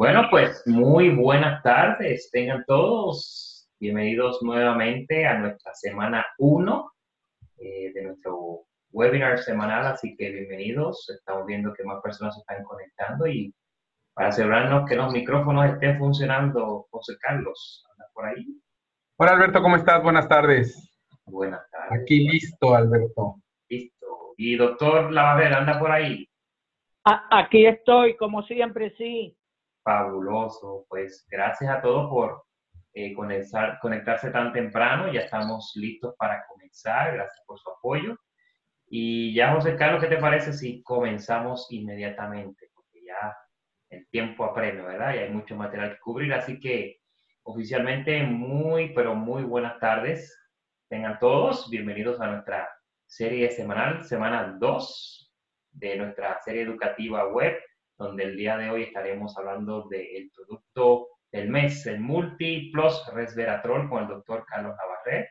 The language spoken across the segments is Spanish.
Bueno, pues muy buenas tardes, tengan todos bienvenidos nuevamente a nuestra semana 1 eh, de nuestro webinar semanal, así que bienvenidos, estamos viendo que más personas se están conectando y para asegurarnos que los micrófonos estén funcionando, José Carlos, ¿andas por ahí? Hola Alberto, ¿cómo estás? Buenas tardes. Buenas tardes. Aquí listo, Alberto. Listo. ¿Y doctor Lavavera, anda por ahí? Aquí estoy, como siempre, sí. Fabuloso. Pues gracias a todos por eh, conectarse tan temprano. Ya estamos listos para comenzar. Gracias por su apoyo. Y ya, José Carlos, ¿qué te parece si comenzamos inmediatamente? Porque ya el tiempo apremia, ¿verdad? Y hay mucho material que cubrir. Así que oficialmente muy, pero muy buenas tardes. Tengan todos bienvenidos a nuestra serie semanal, semana 2 de nuestra serie educativa web donde el día de hoy estaremos hablando del producto del mes, el Multi Plus Resveratrol con el doctor Carlos Navarrete.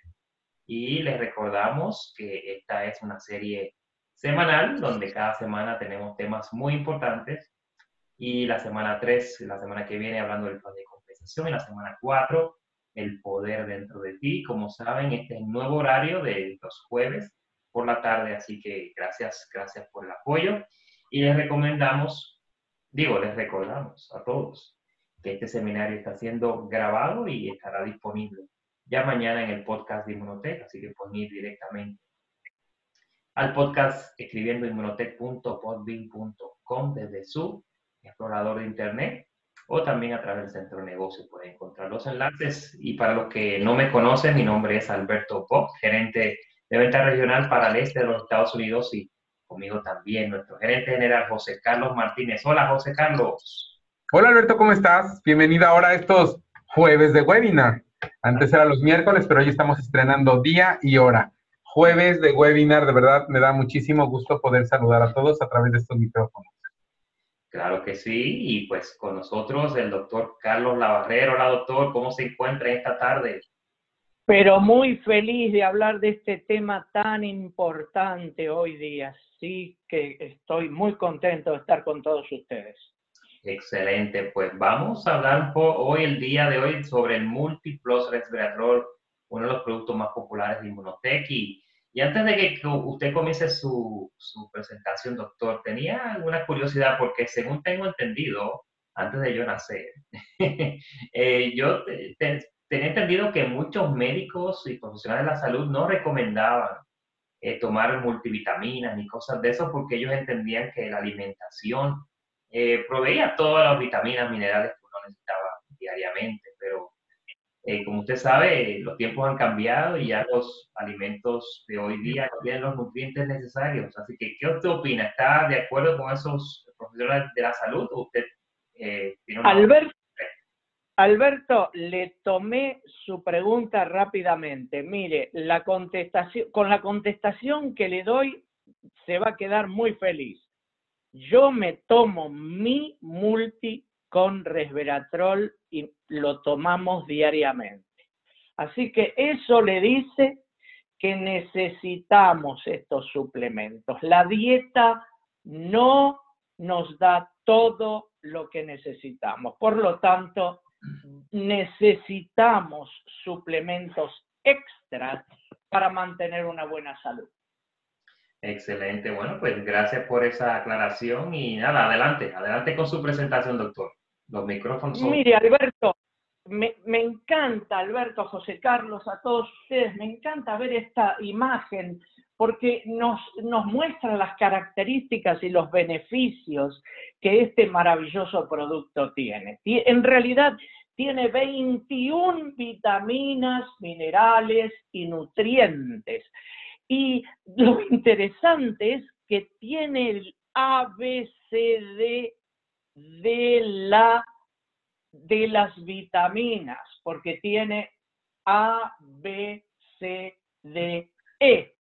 Y les recordamos que esta es una serie semanal donde cada semana tenemos temas muy importantes. Y la semana 3, la semana que viene, hablando del plan de compensación. Y la semana 4, el poder dentro de ti. Como saben, este es el nuevo horario de los jueves por la tarde. Así que gracias, gracias por el apoyo. Y les recomendamos digo, les recordamos a todos que este seminario está siendo grabado y estará disponible ya mañana en el podcast de Inmunotech, así que pueden ir directamente al podcast escribiendo inmunotech.podbean.com desde su explorador de internet o también a través del centro de negocio pueden encontrar los enlaces. Y para los que no me conocen, mi nombre es Alberto Pop, gerente de venta regional para el este de los Estados Unidos y conmigo también nuestro gerente general José Carlos Martínez. Hola José Carlos. Hola Alberto, ¿cómo estás? Bienvenida ahora a estos jueves de webinar. Antes era los miércoles, pero hoy estamos estrenando día y hora. Jueves de webinar, de verdad me da muchísimo gusto poder saludar a todos a través de estos micrófonos. Claro que sí, y pues con nosotros el doctor Carlos Lavarrero. Hola doctor, ¿cómo se encuentra esta tarde? Pero muy feliz de hablar de este tema tan importante hoy día sí que estoy muy contento de estar con todos ustedes. Excelente, pues vamos a hablar hoy, el día de hoy, sobre el Multiplos Resveratrol, uno de los productos más populares de Inmunotech. Y, antes de que usted comience su, presentación, doctor, tenía alguna curiosidad porque según tengo entendido, antes de yo nacer, eh, yo tenía entendido que muchos médicos y profesionales de la salud no recomendaban eh, tomar multivitaminas ni cosas de eso porque ellos entendían que la alimentación eh, proveía todas las vitaminas, minerales que uno necesitaba diariamente, pero eh, como usted sabe, los tiempos han cambiado y ya los alimentos de hoy día tienen los nutrientes necesarios. Así que, ¿qué usted opina? ¿Está de acuerdo con esos profesionales de la salud o usted una... Alberto, Alberto, le tomé su pregunta rápidamente. Mire, la contestación, con la contestación que le doy, se va a quedar muy feliz. Yo me tomo mi multi con resveratrol y lo tomamos diariamente. Así que eso le dice que necesitamos estos suplementos. La dieta no nos da todo lo que necesitamos. Por lo tanto, necesitamos suplementos extras para mantener una buena salud. Excelente. Bueno, pues gracias por esa aclaración y nada, adelante, adelante con su presentación, doctor. Los micrófonos son... Mire, Alberto, me, me, encanta, Alberto, José Carlos, a todos ustedes, me encanta ver esta imagen porque nos, nos muestra las características y los beneficios que este maravilloso producto tiene. En realidad tiene 21 vitaminas, minerales y nutrientes. Y lo interesante es que tiene el ABCD de, la, de las vitaminas, porque tiene A, E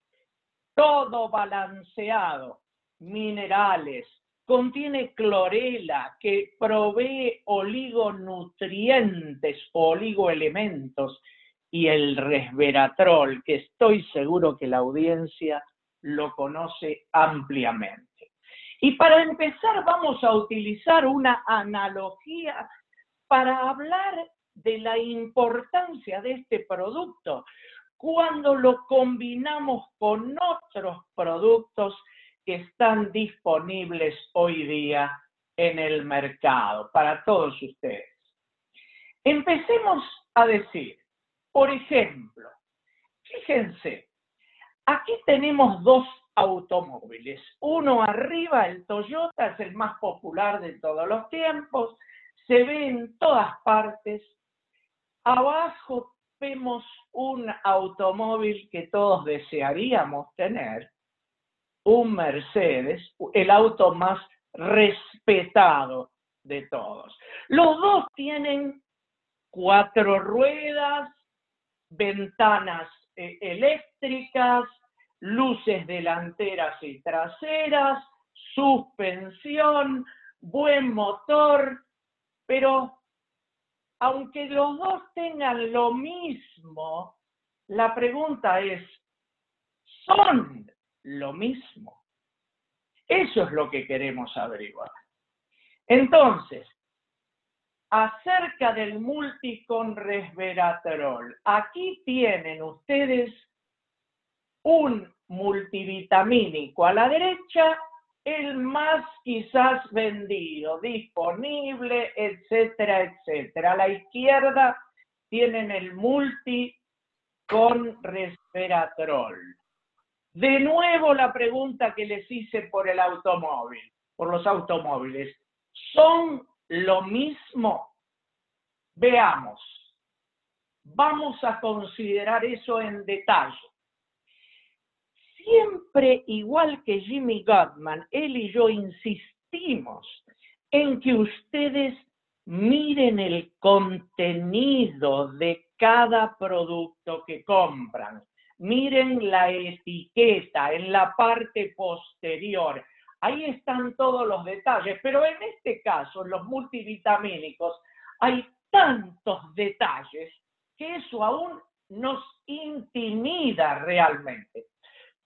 todo balanceado, minerales, contiene clorela que provee oligonutrientes oligoelementos y el resveratrol, que estoy seguro que la audiencia lo conoce ampliamente. Y para empezar vamos a utilizar una analogía para hablar de la importancia de este producto cuando lo combinamos con otros productos que están disponibles hoy día en el mercado para todos ustedes. Empecemos a decir, por ejemplo, fíjense, aquí tenemos dos automóviles. Uno arriba, el Toyota, es el más popular de todos los tiempos, se ve en todas partes. Abajo vemos un automóvil que todos desearíamos tener, un Mercedes, el auto más respetado de todos. Los dos tienen cuatro ruedas, ventanas eh, eléctricas, luces delanteras y traseras, suspensión, buen motor, pero aunque los dos tengan lo mismo, la pregunta es, ¿son lo mismo? Eso es lo que queremos averiguar. Entonces, acerca del multicon resveratrol, aquí tienen ustedes un multivitamínico a la derecha, el más quizás vendido, disponible, etcétera, etcétera. A la izquierda tienen el multi con resveratrol. De nuevo la pregunta que les hice por el automóvil, por los automóviles. ¿Son lo mismo? Veamos. Vamos a considerar eso en detalle. Siempre, igual que Jimmy Gottman, él y yo insistimos en que ustedes miren el contenido de cada producto que compran. Miren la etiqueta en la parte posterior. Ahí están todos los detalles, pero en este caso, los multivitamínicos, hay tantos detalles que eso aún nos intimida realmente.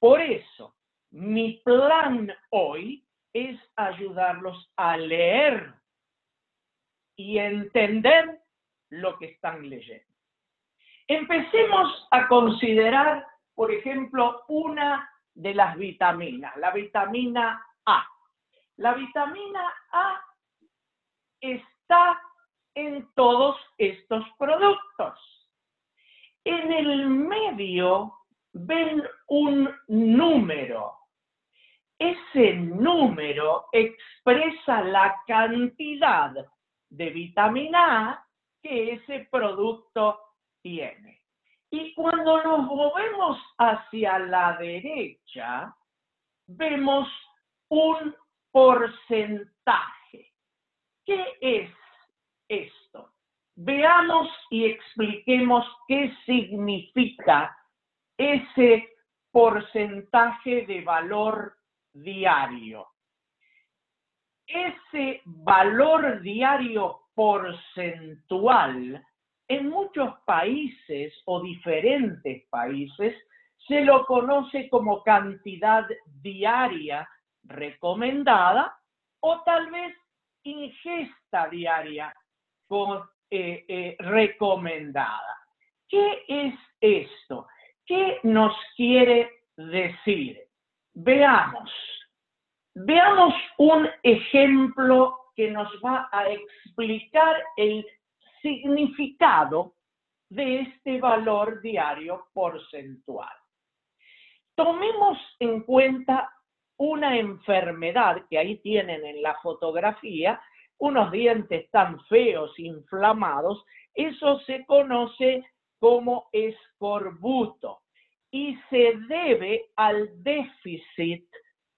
Por eso, mi plan hoy es ayudarlos a leer y entender lo que están leyendo. Empecemos a considerar, por ejemplo, una de las vitaminas, la vitamina A. La vitamina A está en todos estos productos. En el medio ven un número. Ese número expresa la cantidad de vitamina A que ese producto tiene. Y cuando nos movemos hacia la derecha, vemos un porcentaje. ¿Qué es esto? Veamos y expliquemos qué significa ese porcentaje de valor diario. Ese valor diario porcentual en muchos países o diferentes países se lo conoce como cantidad diaria recomendada o tal vez ingesta diaria eh, eh, recomendada. ¿Qué es esto? ¿Qué nos quiere decir? Veamos. Veamos un ejemplo que nos va a explicar el significado de este valor diario porcentual. Tomemos en cuenta una enfermedad que ahí tienen en la fotografía, unos dientes tan feos, inflamados, eso se conoce como escorbuto y se debe al déficit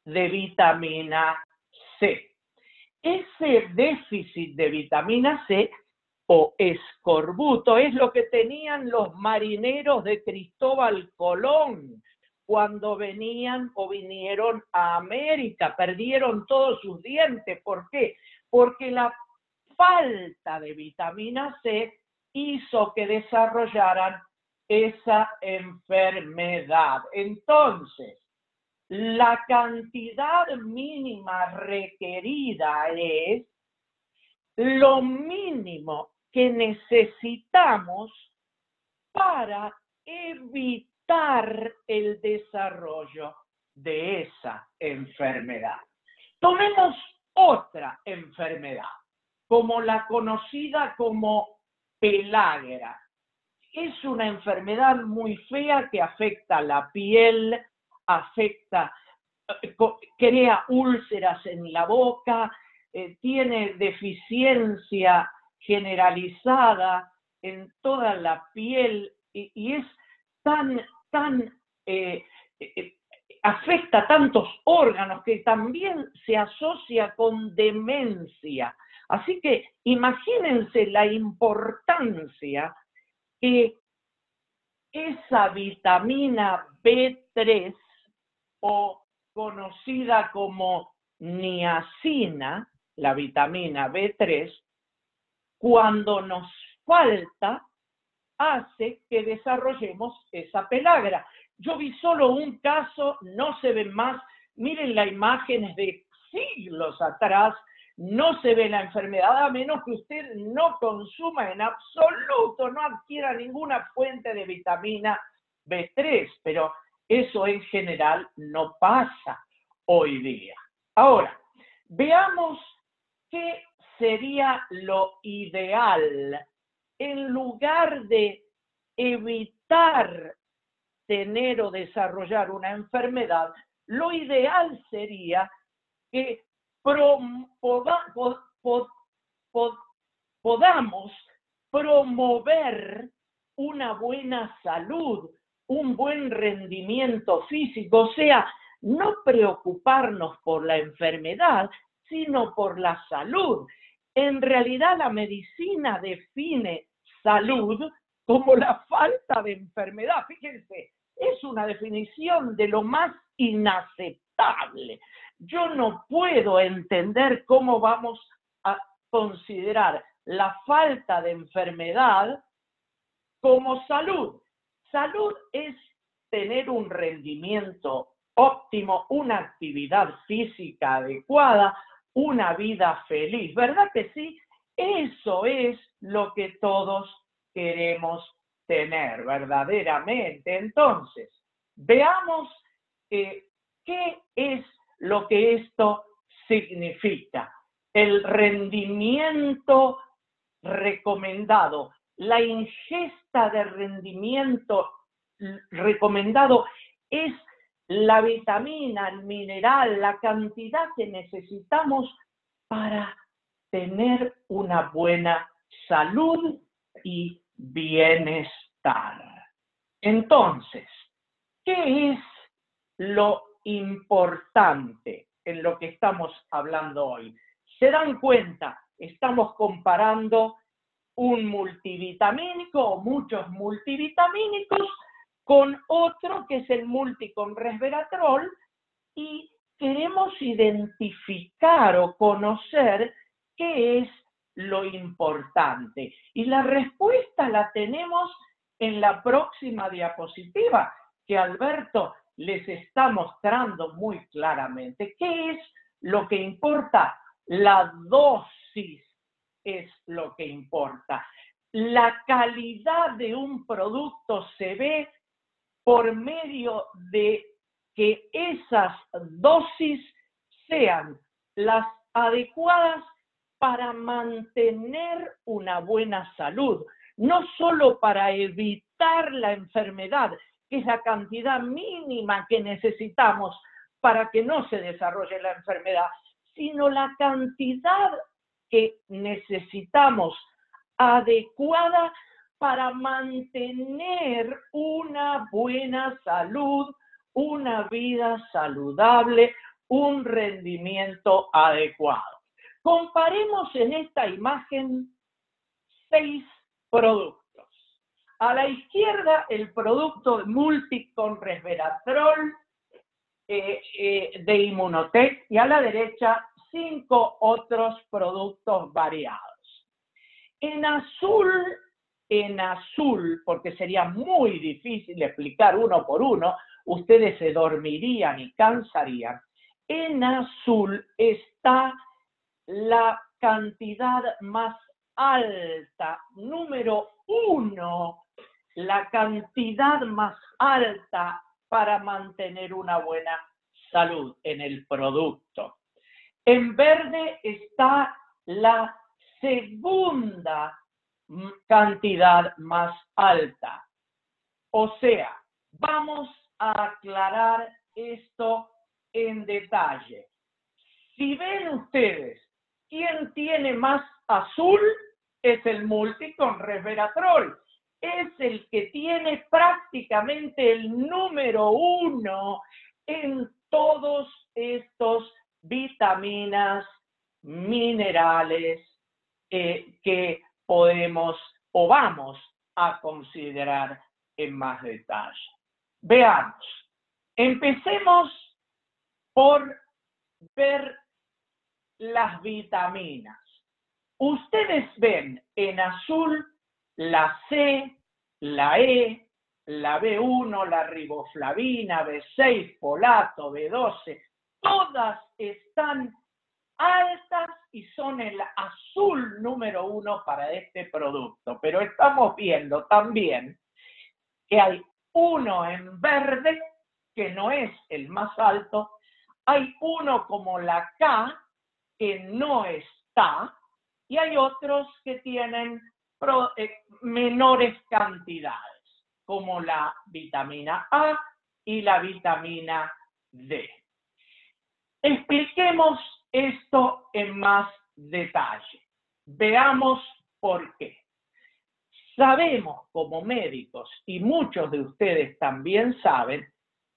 de vitamina C. Ese déficit de vitamina C o escorbuto es lo que tenían los marineros de Cristóbal Colón cuando venían o vinieron a América, perdieron todos sus dientes. ¿Por qué? Porque la falta de vitamina C hizo que desarrollaran esa enfermedad. Entonces, la cantidad mínima requerida es lo mínimo que necesitamos para evitar el desarrollo de esa enfermedad. Tomemos otra enfermedad, como la conocida como pelágra. Es una enfermedad muy fea que afecta la piel, afecta, eh, crea úlceras en la boca, eh, tiene deficiencia generalizada en toda la piel y, es tan, tan, eh, afecta tantos órganos que también se asocia con demencia. Así que imagínense la importancia que esa vitamina B3 o conocida como niacina, la vitamina B3, cuando nos falta, hace que desarrollemos esa pelagra. Yo vi solo un caso, no se ven más. Miren las imágenes de siglos atrás, no se ve la enfermedad, a menos que usted no consuma en absoluto, no adquiera ninguna fuente de vitamina B3, pero eso en general no pasa hoy día. Ahora, veamos qué sería lo ideal en lugar de evitar tener o desarrollar una enfermedad, lo ideal sería que podamos promover una buena salud un buen rendimiento físico, o sea, no preocuparnos por la enfermedad, sino por la salud. En realidad la medicina define salud como la falta de enfermedad. Fíjense, es una definición de lo más inaceptable. Yo no puedo entender cómo vamos a considerar la falta de enfermedad como salud. Salud es tener un rendimiento óptimo, una actividad física adecuada, una vida feliz, ¿verdad que sí? Eso es lo que todos queremos tener verdaderamente. Entonces, veamos eh, qué es lo que esto significa. El rendimiento recomendado la ingesta de rendimiento recomendado es la vitamina, el mineral, la cantidad que necesitamos para tener una buena salud y bienestar. Entonces, ¿qué es lo importante en lo que estamos hablando hoy? Se dan cuenta, estamos comparando un multivitamínico o muchos multivitamínicos con otro que es el multicon resveratrol y queremos identificar o conocer qué es lo importante. Y la respuesta la tenemos en la próxima diapositiva que Alberto les está mostrando muy claramente. ¿Qué es lo que importa? La dosis es lo que importa. La calidad de un producto se ve por medio de que esas dosis sean las adecuadas para mantener una buena salud, no solo para evitar la enfermedad, es la cantidad mínima que necesitamos para que no se desarrolle la enfermedad, sino la cantidad que necesitamos adecuada para mantener una buena salud, una vida saludable, un rendimiento adecuado. Comparemos en esta imagen seis productos. A la izquierda el producto Multicon Resveratrol eh, eh, de Inmunotech y a la derecha cinco otros productos variados. En azul, en azul, porque sería muy difícil explicar uno por uno, ustedes se dormirían y cansarían. En azul está la cantidad más alta, número uno, la cantidad más alta para mantener una buena salud en el producto. En verde está la segunda cantidad más alta. O sea, vamos a aclarar esto en detalle. Si ven ustedes quién tiene más azul, es el multi con resveratrol. Es el que tiene prácticamente el número uno en todos estos vitaminas, minerales que podemos o vamos a considerar en más detalle. Veamos. Empecemos por ver las vitaminas. Ustedes ven en azul la C, la E, la B1, la riboflavina, B6, folato, B12, todas están altas y son el azul número uno para este producto. Pero estamos viendo también que hay uno en verde, que no es el más alto, hay uno como la K, que no está, y hay otros que tienen eh, menores cantidades, como la vitamina A y la vitamina D. Expliquemos esto en más detalle. Veamos por qué. Sabemos como médicos, y muchos de ustedes también saben,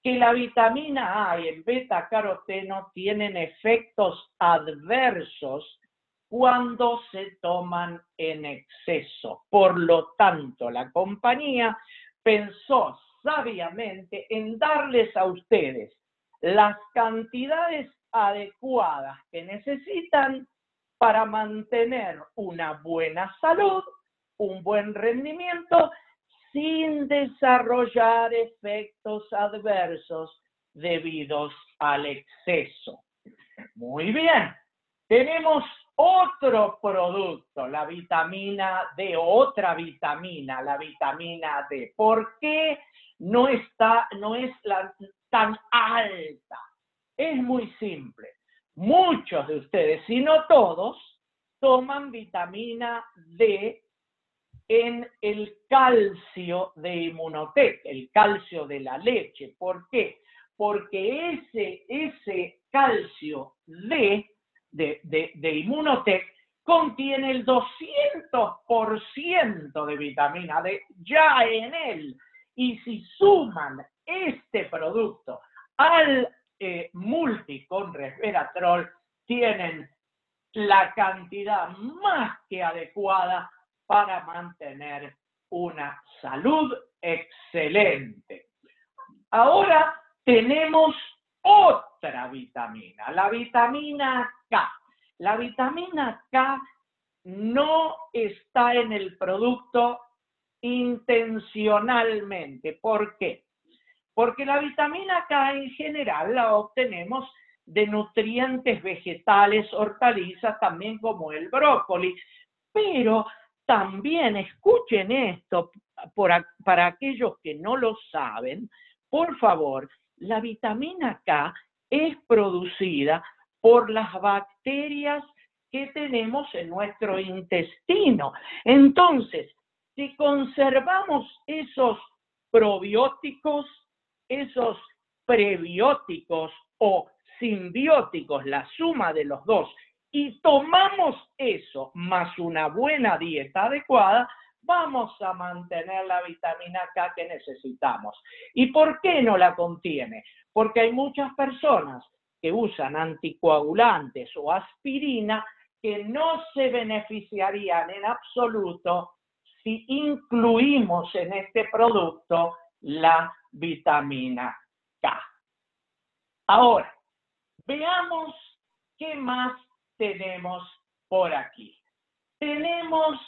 que la vitamina A y el beta caroteno tienen efectos adversos cuando se toman en exceso. Por lo tanto, la compañía pensó sabiamente en darles a ustedes las cantidades adecuadas que necesitan para mantener una buena salud, un buen rendimiento, sin desarrollar efectos adversos debidos al exceso. Muy bien, tenemos otro producto, la vitamina D, otra vitamina, la vitamina D. ¿Por qué no está, no es tan alta? Es muy simple. Muchos de ustedes, si no todos, toman vitamina D en el calcio de Inmunotec, el calcio de la leche. ¿Por qué? Porque ese, ese calcio D de, de, de Inmunotec contiene el 200% de vitamina D ya en él. Y si suman este producto al eh, multi con resveratrol tienen la cantidad más que adecuada para mantener una salud excelente. Ahora tenemos otra vitamina, la vitamina K. La vitamina K no está en el producto intencionalmente. ¿Por qué? porque la vitamina K en general la obtenemos de nutrientes vegetales, hortalizas, también como el brócoli, pero también escuchen esto para aquellos que no lo saben, por favor, la vitamina K es producida por las bacterias que tenemos en nuestro intestino. Entonces, si conservamos esos probióticos, esos prebióticos o simbióticos, la suma de los dos, y tomamos eso más una buena dieta adecuada, vamos a mantener la vitamina K que necesitamos. ¿Y por qué no la contiene? Porque hay muchas personas que usan anticoagulantes o aspirina que no se beneficiarían en absoluto si incluimos en este producto la vitamina K. Ahora, veamos qué más tenemos por aquí. Tenemos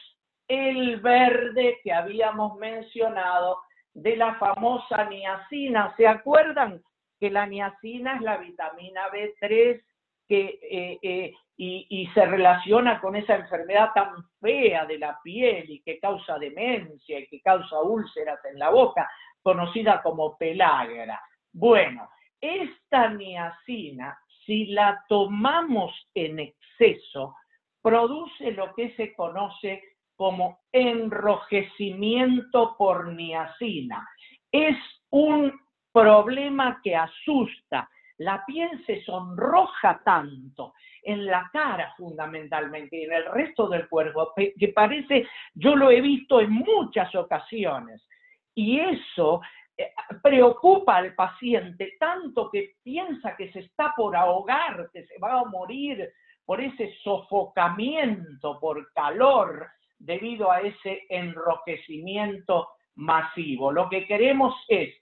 el verde que habíamos mencionado de la famosa niacina. ¿Se acuerdan que la niacina es la vitamina B3 que, eh, eh, y, se relaciona con esa enfermedad tan fea de la piel y que causa demencia y que causa úlceras en la boca, conocida como pelagra? Bueno, esta niacina, si la tomamos en exceso, produce lo que se conoce como enrojecimiento por niacina. Es un problema que asusta. La piel se sonroja tanto, en la cara fundamentalmente y en el resto del cuerpo, que parece, yo lo he visto en muchas ocasiones. Y eso eh, preocupa al paciente tanto que piensa que se está por ahogar, que se va a morir por ese sofocamiento, por calor, debido a ese enrojecimiento masivo. Lo que queremos es,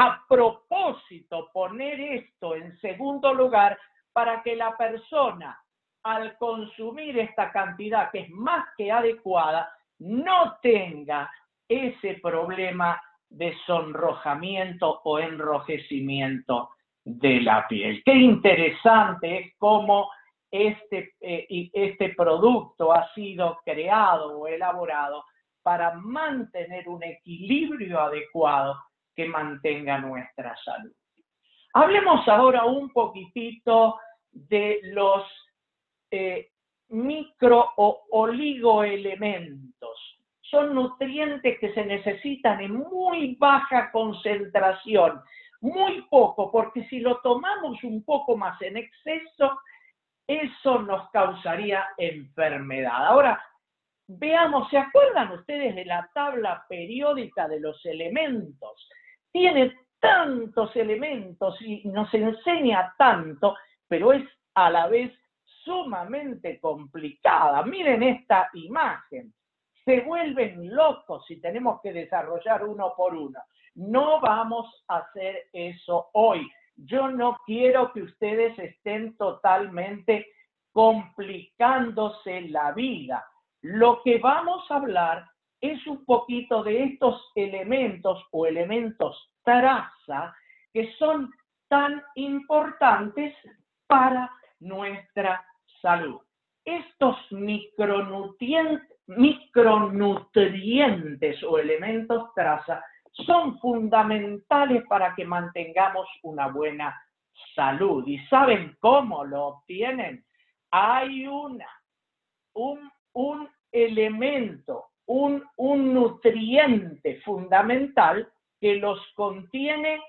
a propósito, poner esto en segundo lugar para que la persona, al consumir esta cantidad que es más que adecuada, no tenga ese problema de sonrojamiento o enrojecimiento de la piel. Qué interesante es cómo este, eh, este producto ha sido creado o elaborado para mantener un equilibrio adecuado que mantenga nuestra salud. Hablemos ahora un poquitito de los eh, micro o oligoelementos son nutrientes que se necesitan en muy baja concentración, muy poco, porque si lo tomamos un poco más en exceso, eso nos causaría enfermedad. Ahora, veamos, ¿se acuerdan ustedes de la tabla periódica de los elementos? Tiene tantos elementos y nos enseña tanto, pero es a la vez sumamente complicada. Miren esta imagen se vuelven locos si tenemos que desarrollar uno por uno. No vamos a hacer eso hoy. Yo no quiero que ustedes estén totalmente complicándose la vida. Lo que vamos a hablar es un poquito de estos elementos o elementos traza que son tan importantes para nuestra salud. Estos micronutrientes o elementos traza son fundamentales para que mantengamos una buena salud. ¿Y saben cómo lo obtienen? Hay una, un, un elemento, un, un nutriente fundamental que los contiene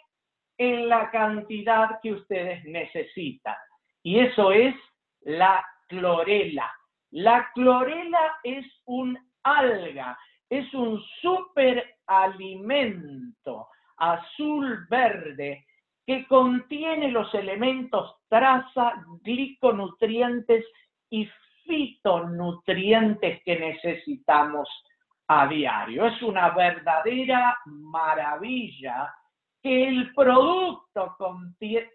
en la cantidad que ustedes necesitan. Y eso es la clorela. La clorela es un alga, es un superalimento azul-verde que contiene los elementos traza, gliconutrientes y fitonutrientes que necesitamos a diario. Es una verdadera maravilla que el producto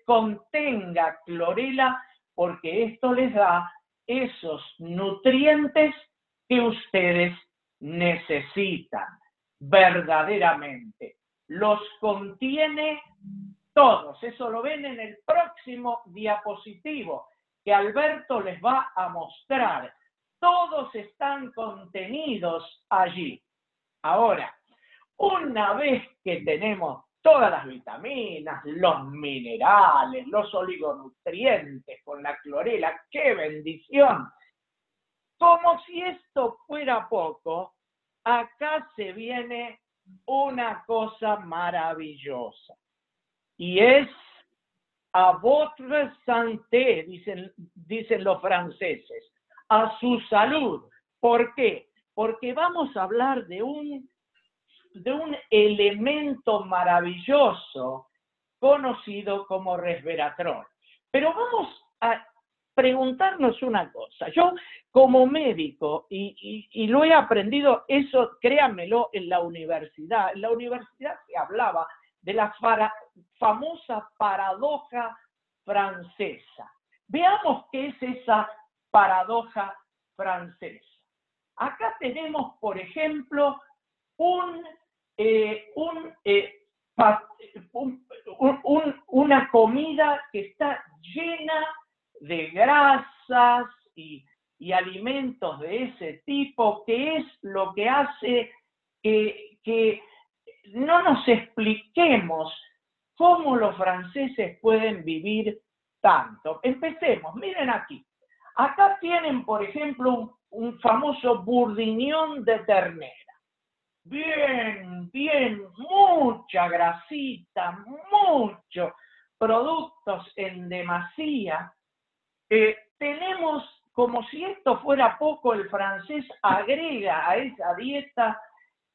contenga clorela porque esto les da esos nutrientes que ustedes necesitan verdaderamente. Los contiene todos. Eso lo ven en el próximo diapositivo que Alberto les va a mostrar. Todos están contenidos allí. Ahora, una vez que tenemos todas las vitaminas, los minerales, los oligonutrientes con la clorela. ¡Qué bendición! Como si esto fuera poco, acá se viene una cosa maravillosa. Y es a votre santé, dicen, dicen los franceses, a su salud. ¿Por qué? Porque vamos a hablar de un de un elemento maravilloso conocido como resveratrol. Pero vamos a preguntarnos una cosa. Yo como médico, y, lo he aprendido, eso créanmelo, en la universidad, en la universidad se hablaba de la famosa paradoja francesa. Veamos qué es esa paradoja francesa. Acá tenemos, por ejemplo, eh, eh, una comida que está llena de grasas y, alimentos de ese tipo, que es lo que hace que no nos expliquemos cómo los franceses pueden vivir tanto. Empecemos, miren aquí. Acá tienen, por ejemplo, un, famoso burdiñón de ternera. Bien, bien, mucha grasita, mucho productos en demasía. Eh, tenemos, como si esto fuera poco, el francés agrega a esa dieta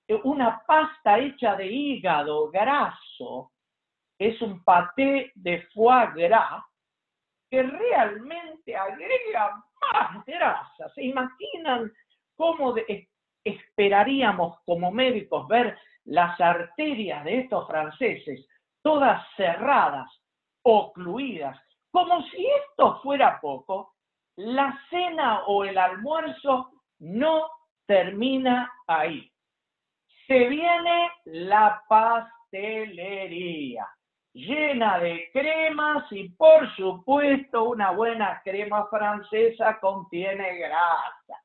eh, una pasta hecha de hígado graso, es un paté de foie gras, que realmente agrega más grasa. ¿Se imaginan cómo esperaríamos como médicos ver las arterias de estos franceses todas cerradas, ocluidas? Como si esto fuera poco, la cena o el almuerzo no termina ahí. Se viene la pastelería llena de cremas y por supuesto una buena crema francesa contiene grasa.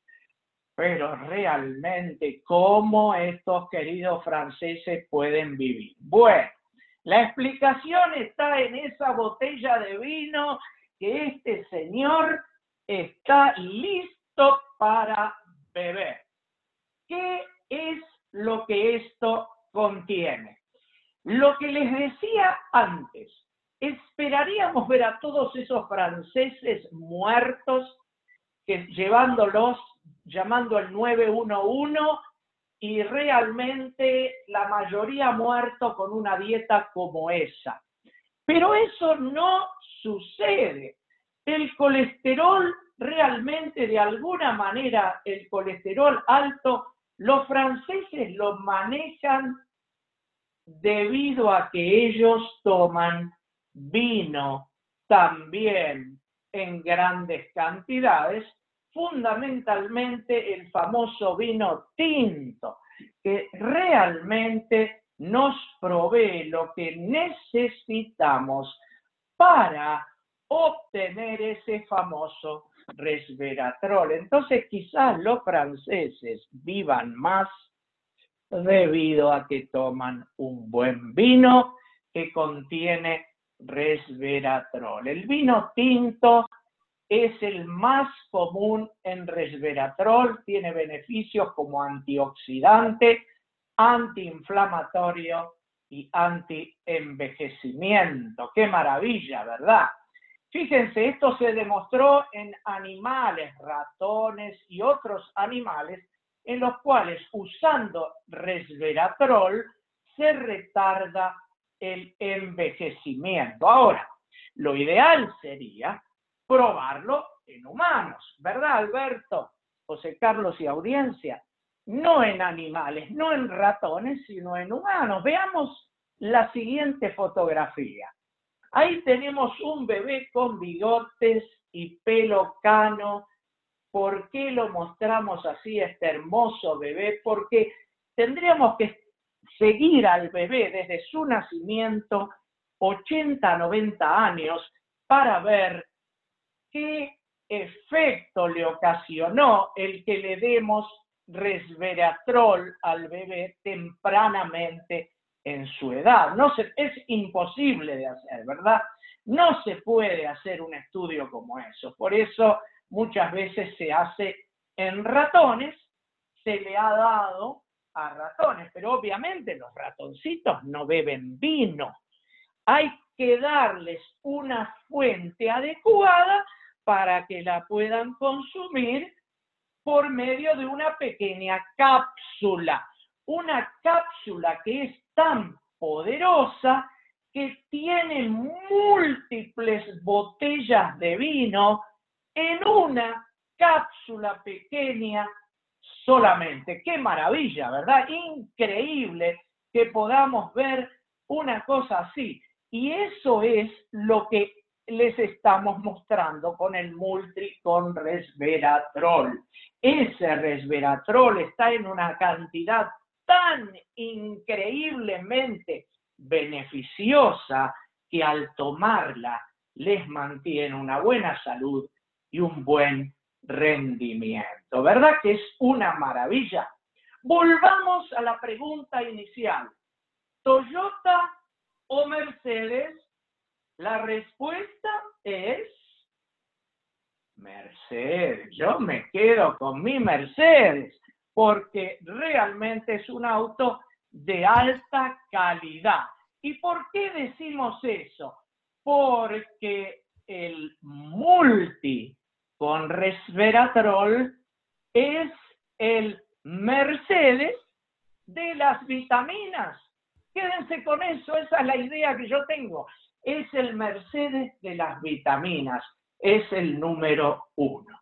Pero realmente, ¿cómo estos queridos franceses pueden vivir? Bueno, la explicación está en esa botella de vino que este señor está listo para beber. ¿Qué es lo que esto contiene? Lo que les decía antes, esperaríamos ver a todos esos franceses muertos que llevándolos, llamando al 911 y realmente la mayoría muerto con una dieta como esa. Pero eso no sucede. El colesterol realmente, de alguna manera, el colesterol alto, los franceses lo manejan debido a que ellos toman vino también en grandes cantidades, fundamentalmente el famoso vino tinto, que realmente nos provee lo que necesitamos para obtener ese famoso resveratrol. Entonces quizás los franceses vivan más debido a que toman un buen vino que contiene resveratrol. El vino tinto es el más común en resveratrol, tiene beneficios como antioxidante, antiinflamatorio y antienvejecimiento. Qué maravilla, ¿verdad? Fíjense, esto se demostró en animales, ratones y otros animales en los cuales usando resveratrol se retarda el envejecimiento. Ahora, lo ideal sería probarlo en humanos, ¿verdad, Alberto? José Carlos y audiencia, no en animales, no en ratones, sino en humanos. Veamos la siguiente fotografía. Ahí tenemos un bebé con bigotes y pelo cano ¿Por qué lo mostramos así, este hermoso bebé? Porque tendríamos que seguir al bebé desde su nacimiento 80, 90 años para ver qué efecto le ocasionó el que le demos resveratrol al bebé tempranamente en su edad. No se, es imposible de hacer, ¿verdad? No se puede hacer un estudio como eso. Por eso muchas veces se hace en ratones, se le ha dado a ratones, pero obviamente los ratoncitos no beben vino. Hay que darles una fuente adecuada para que la puedan consumir por medio de una pequeña cápsula. Una cápsula que es tan poderosa que tiene múltiples botellas de vino en una cápsula pequeña solamente. Qué maravilla, ¿verdad? Increíble que podamos ver una cosa así. Y eso es lo que les estamos mostrando con el multi con resveratrol. Ese resveratrol está en una cantidad tan increíblemente beneficiosa que al tomarla les mantiene una buena salud y un buen rendimiento. ¿Verdad que es una maravilla? Volvamos a la pregunta inicial. ¿Toyota o Mercedes? La respuesta es Mercedes. Yo me quedo con mi Mercedes porque realmente es un auto de alta calidad. ¿Y por qué decimos eso? Porque el multi con resveratrol es el Mercedes de las vitaminas. Quédense con eso, esa es la idea que yo tengo. Es el Mercedes de las vitaminas, es el número uno.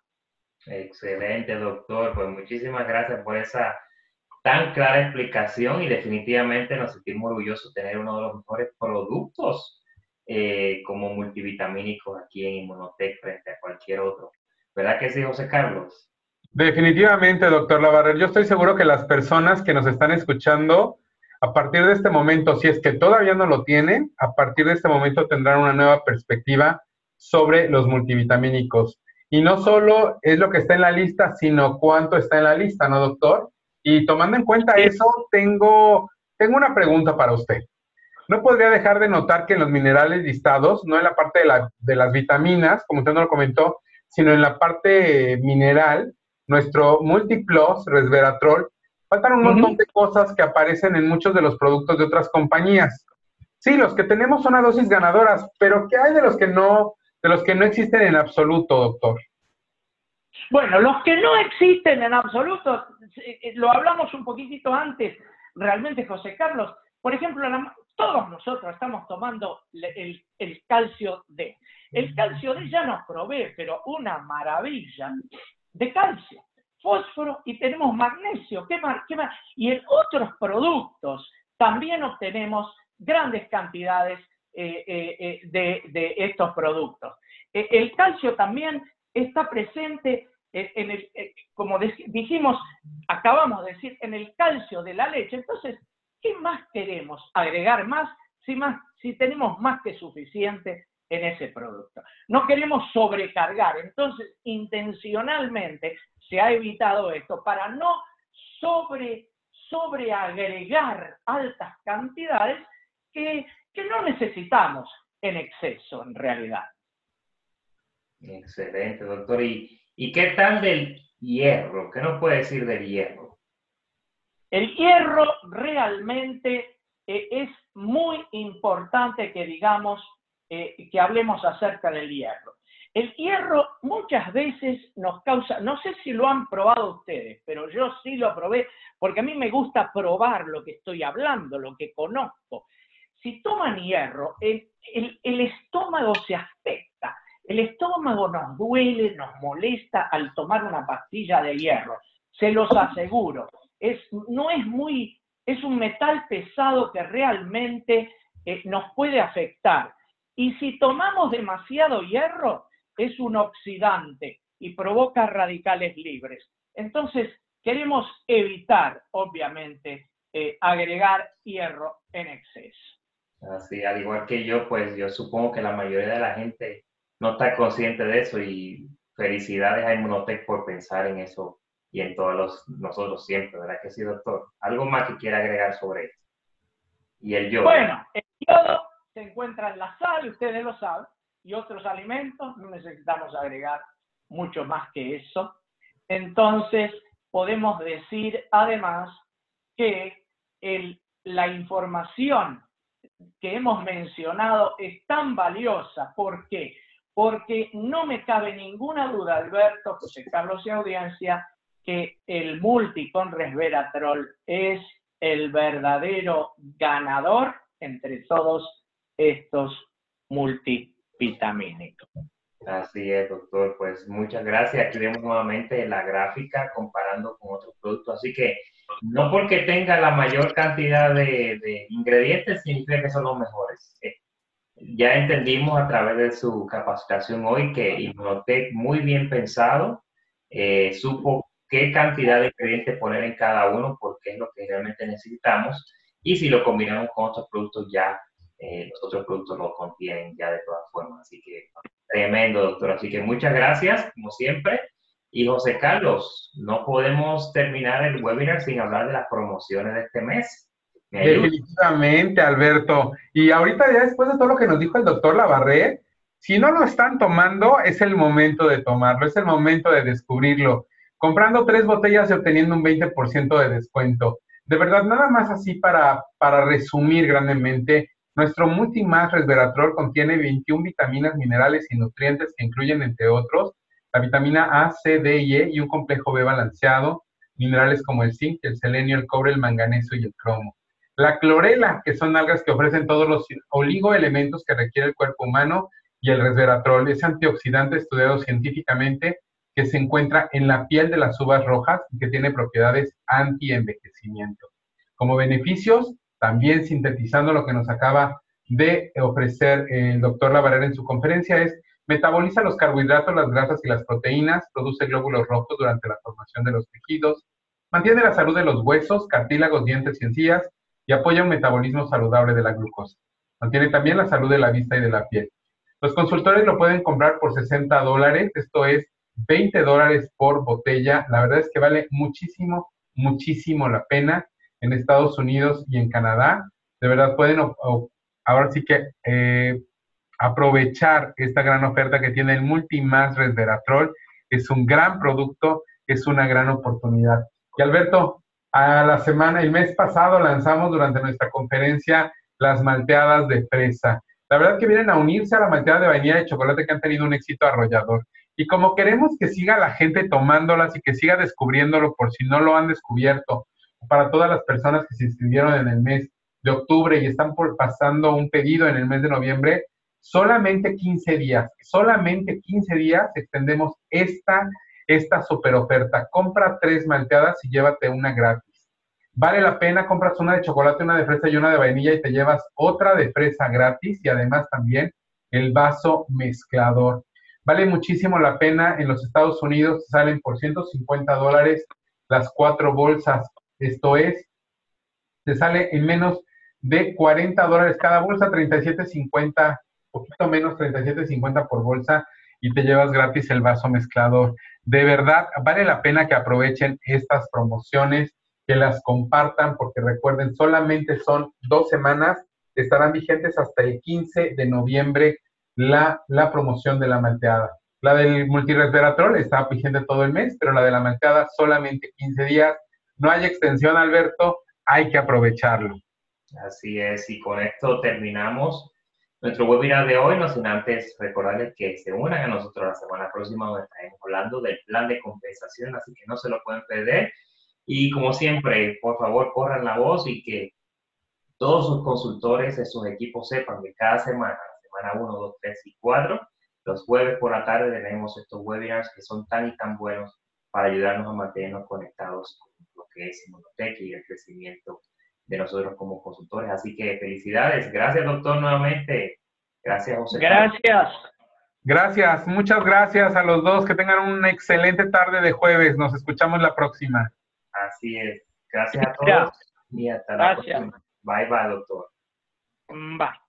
Excelente, doctor. Pues muchísimas gracias por esa tan clara explicación y definitivamente nos sentimos orgullosos de tener uno de los mejores productos eh, como multivitamínicos aquí en Inmunotech frente a cualquier otro. ¿Verdad que sí, José Carlos? Definitivamente, doctor Lavarrer. Yo estoy seguro que las personas que nos están escuchando, a partir de este momento, si es que todavía no lo tienen, a partir de este momento tendrán una nueva perspectiva sobre los multivitamínicos. Y no solo es lo que está en la lista, sino cuánto está en la lista, ¿no, doctor? Y tomando en cuenta eso, tengo, tengo una pregunta para usted. No podría dejar de notar que en los minerales listados, no en la parte de, la, de las vitaminas, como usted nos lo comentó, sino en la parte mineral, nuestro Multiplus resveratrol, faltan un montón de cosas que aparecen en muchos de los productos de otras compañías. Sí, los que tenemos son a dosis ganadoras, pero ¿qué hay de los que no, de los que no existen en absoluto, doctor? Bueno, los que no existen en absoluto, eh, eh, lo hablamos un poquitito antes, realmente, José Carlos. Por ejemplo, todos nosotros estamos tomando el, el calcio D. El calcio D ya nos provee, pero una maravilla de calcio, fósforo y tenemos magnesio. ¿Qué más? ¿Qué? Y en otros productos también obtenemos grandes cantidades eh, eh, eh, de, estos productos. el calcio también está presente en el, como dijimos, acabamos de decir, en el calcio de la leche. Entonces, ¿qué más queremos? ¿Agregar más? Si, más, si tenemos más que suficiente en ese producto. No queremos sobrecargar, entonces intencionalmente se ha evitado esto para no sobre, sobreagregar altas cantidades que, no necesitamos en exceso en realidad. Excelente, doctor. ¿Y, ¿Y qué tal del hierro? ¿Qué nos puede decir del hierro? El hierro realmente eh, es muy importante que digamos eh, que hablemos acerca del hierro. El hierro muchas veces nos causa, no sé si lo han probado ustedes, pero yo sí lo probé porque a mí me gusta probar lo que estoy hablando, lo que conozco. Si toman hierro, el, estómago se afecta, el estómago nos duele, nos molesta al tomar una pastilla de hierro, se los aseguro. Es, no es muy, es un metal pesado que realmente eh, nos puede afectar. Y si tomamos demasiado hierro, es un oxidante y provoca radicales libres. Entonces, queremos evitar, obviamente, eh, agregar hierro en exceso. Así, al igual que yo, pues yo supongo que la mayoría de la gente no está consciente de eso y felicidades a Inmunotech por pensar en eso y en todos los, nosotros siempre, ¿verdad que sí, doctor? ¿Algo más que quiera agregar sobre esto? Y el yodo. Bueno, el yodo se encuentra en la sal, ustedes lo saben, y otros alimentos, no necesitamos agregar mucho más que eso. Entonces, podemos decir además que la información que hemos mencionado es tan valiosa. ¿Por qué? Porque no me cabe ninguna duda, Alberto, José Carlos y audiencia, que el multi con resveratrol es el verdadero ganador entre todos estos multivitamínicos. Así es, doctor. Pues muchas gracias. Aquí vemos nuevamente la gráfica comparando con otros productos. Así que no porque tenga la mayor cantidad de, ingredientes significa que son los mejores. Eh, ya entendimos a través de su capacitación hoy que Inmunotech, muy bien pensado, eh, supo qué cantidad de ingredientes poner en cada uno, porque es lo que realmente necesitamos. Y si lo combinamos con otros productos, ya eh, los otros productos lo contienen ya de todas formas. Así que tremendo, doctor. Así que muchas gracias, como siempre. Y José Carlos, no podemos terminar el webinar sin hablar de las promociones de este mes. Definitivamente, Alberto. Y ahorita ya después de todo lo que nos dijo el doctor Lavarré, si no lo están tomando, es el momento de tomarlo, es el momento de descubrirlo. Comprando tres botellas y obteniendo un 20% de descuento. De verdad, nada más así para, para resumir grandemente, nuestro Multimax Resveratrol contiene 21 vitaminas, minerales y nutrientes que incluyen, entre otros, la vitamina A, C, D y E y un complejo B balanceado, minerales como el zinc, el selenio, el cobre, el manganeso y el cromo. La clorela, que son algas que ofrecen todos los oligoelementos que requiere el cuerpo humano, y el resveratrol, es antioxidante estudiado científicamente que se encuentra en la piel de las uvas rojas y que tiene propiedades anti-envejecimiento. Como beneficios, también sintetizando lo que nos acaba de ofrecer el doctor Lavarera en su conferencia, es metaboliza los carbohidratos, las grasas y las proteínas, produce glóbulos rojos durante la formación de los tejidos, mantiene la salud de los huesos, cartílagos, dientes y encías, y apoya un metabolismo saludable de la glucosa. Mantiene también la salud de la vista y de la piel. Los consultores lo pueden comprar por 60 dólares, esto es 20 dólares por botella. La verdad es que vale muchísimo, muchísimo la pena en Estados Unidos y en Canadá. De verdad pueden ahora sí que eh, aprovechar esta gran oferta que tiene el Multimass Resveratrol. Es un gran producto, es una gran oportunidad. Y Alberto, a la semana, el mes pasado lanzamos durante nuestra conferencia las malteadas de fresa. La verdad que vienen a unirse a la malteada de vainilla de chocolate que han tenido un éxito arrollador. Y como queremos que siga la gente tomándolas y que siga descubriéndolo por si no lo han descubierto, para todas las personas que se inscribieron en el mes de octubre y están pasando un pedido en el mes de noviembre, solamente 15 días, solamente 15 días extendemos esta esta super oferta. Compra tres malteadas y llévate una gratis. Vale la pena, compras una de chocolate, una de fresa y una de vainilla y te llevas otra de fresa gratis y además también el vaso mezclador. Vale muchísimo la pena. En los Estados Unidos salen por 150 dólares las cuatro bolsas. Esto es, te sale en menos de 40 dólares cada bolsa, 37.50, poquito menos 37.50 por bolsa y te llevas gratis el vaso mezclador. De verdad, vale la pena que aprovechen estas promociones, que las compartan, porque recuerden, solamente son dos semanas, estarán vigentes hasta el 15 de noviembre la, la promoción de la malteada. La del multiresveratrol está vigente todo el mes, pero la de la malteada solamente 15 días. No hay extensión, Alberto, hay que aprovecharlo. Así es, y con esto terminamos nuestro webinar de hoy, no sin antes recordarles que se unan a nosotros la semana próxima donde estaremos hablando del plan de compensación, así que no se lo pueden perder. Y como siempre, por favor, corran la voz y que todos sus consultores sus equipos sepan que cada semana, semana 1, 2, 3 y 4, los jueves por la tarde tenemos estos webinars que son tan y tan buenos para ayudarnos a mantenernos conectados que es Inmunotech y el crecimiento de nosotros como consultores. Así que felicidades. Gracias, doctor, nuevamente. Gracias, José. Gracias. Gracias, muchas gracias a los dos. Que tengan una excelente tarde de jueves. Nos escuchamos la próxima. Así es. Gracias a todos y hasta la próxima. Bye, bye, doctor. Bye.